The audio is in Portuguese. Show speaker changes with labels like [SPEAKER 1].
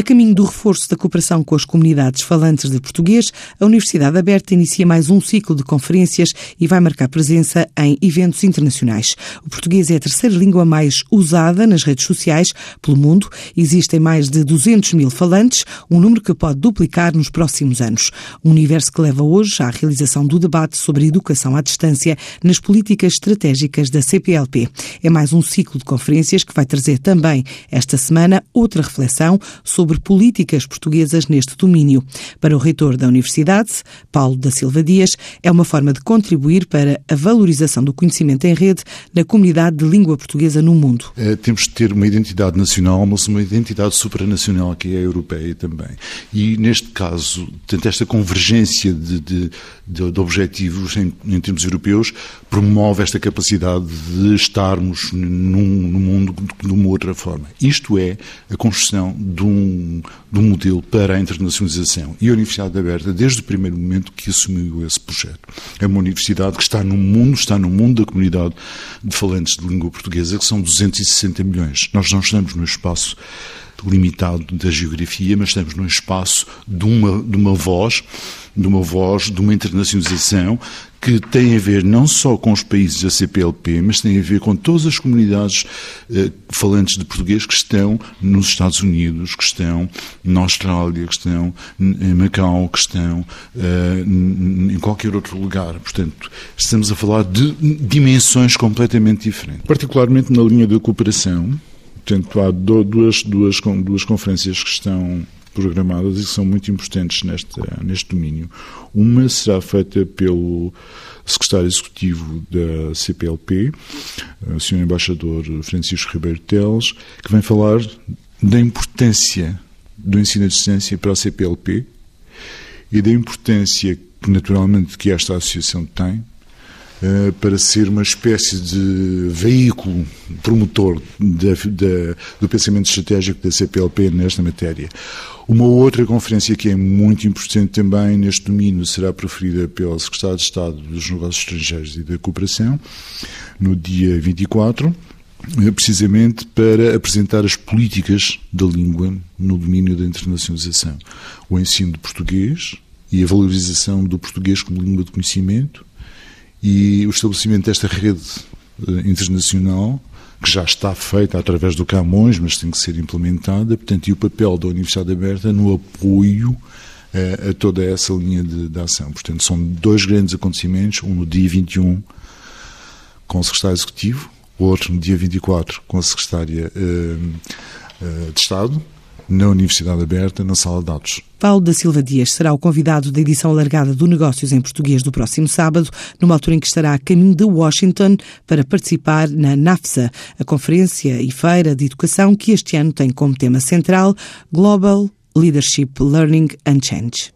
[SPEAKER 1] A caminho do reforço da cooperação com as comunidades falantes de português, a Universidade Aberta inicia mais um ciclo de conferências e vai marcar presença em eventos internacionais. O português é a terceira língua mais usada nas redes sociais pelo mundo. Existem mais de 200 mil falantes, um número que pode duplicar nos próximos anos. Um universo que leva hoje à realização do debate sobre educação à distância nas políticas estratégicas da CPLP. É mais um ciclo de conferências que vai trazer também esta semana outra reflexão sobre sobre políticas portuguesas neste domínio. Para o reitor da Universidade, Paulo da Silva Dias, é uma forma de contribuir para a valorização do conhecimento em rede na comunidade de língua portuguesa no mundo.
[SPEAKER 2] É, temos de ter uma identidade nacional, mas uma identidade supranacional que é a europeia também. E neste caso, tanto esta convergência de, de, de, de objetivos em, em, termos europeus promove esta capacidade de estarmos num, num mundo de uma outra forma. Isto é a construção de um um modelo para a internacionalização. E a Universidade Aberta, desde o primeiro momento que assumiu esse projeto, é uma universidade que está no mundo, está no mundo da comunidade de falantes de língua portuguesa, que são 260 milhões. Nós não estamos no espaço limitado da geografia, mas estamos num espaço de uma, de uma voz, de uma voz, de uma internacionalização que tem a ver não só com os países da CPLP, mas tem a ver com todas as comunidades eh, falantes de português que estão nos Estados Unidos, que estão na Austrália, que estão em Macau, que estão eh, em qualquer outro lugar. Portanto, estamos a falar de dimensões completamente diferentes. Particularmente na linha da cooperação, Portanto, há duas, duas, duas conferências que estão programadas e que são muito importantes neste, neste domínio. Uma será feita pelo secretário executivo da CPLP, o Sr. Embaixador Francisco Ribeiro Teles, que vem falar da importância do ensino à distância para a CPLP e da importância, naturalmente, que esta associação tem eh, para ser uma espécie de veículo promotor do pensamento estratégico da CPLP nesta matéria. Uma outra conferência que é muito importante também neste domínio será proferida pelo Secretário de Estado dos Negócios Estrangeiros e da Cooperação, no dia 24 eh, precisamente para apresentar as políticas da língua no domínio da internacionalização. O ensino de português e a valorização do português como língua de conhecimento, e o estabelecimento desta rede eh, internacional, que já está feita através do Camões, mas tem que ser implementada, portanto, e o papel da Universidade Aberta no apoio a, eh, a toda essa linha de, de, ação. Portanto, são dois grandes acontecimentos, um no dia 21 com o secretário executivo, o outro no dia 24 com a secretária uh, uh, de Estado, na Universidade Aberta, na Sala de Atos.
[SPEAKER 1] Paulo da Silva Dias será o convidado da edição alargada do Negócios em Português do próximo sábado, numa altura em que estará a caminho de Washington para participar na NAFSA, a conferência e feira de educação que este ano tem como tema central Global Leadership Learning and Change.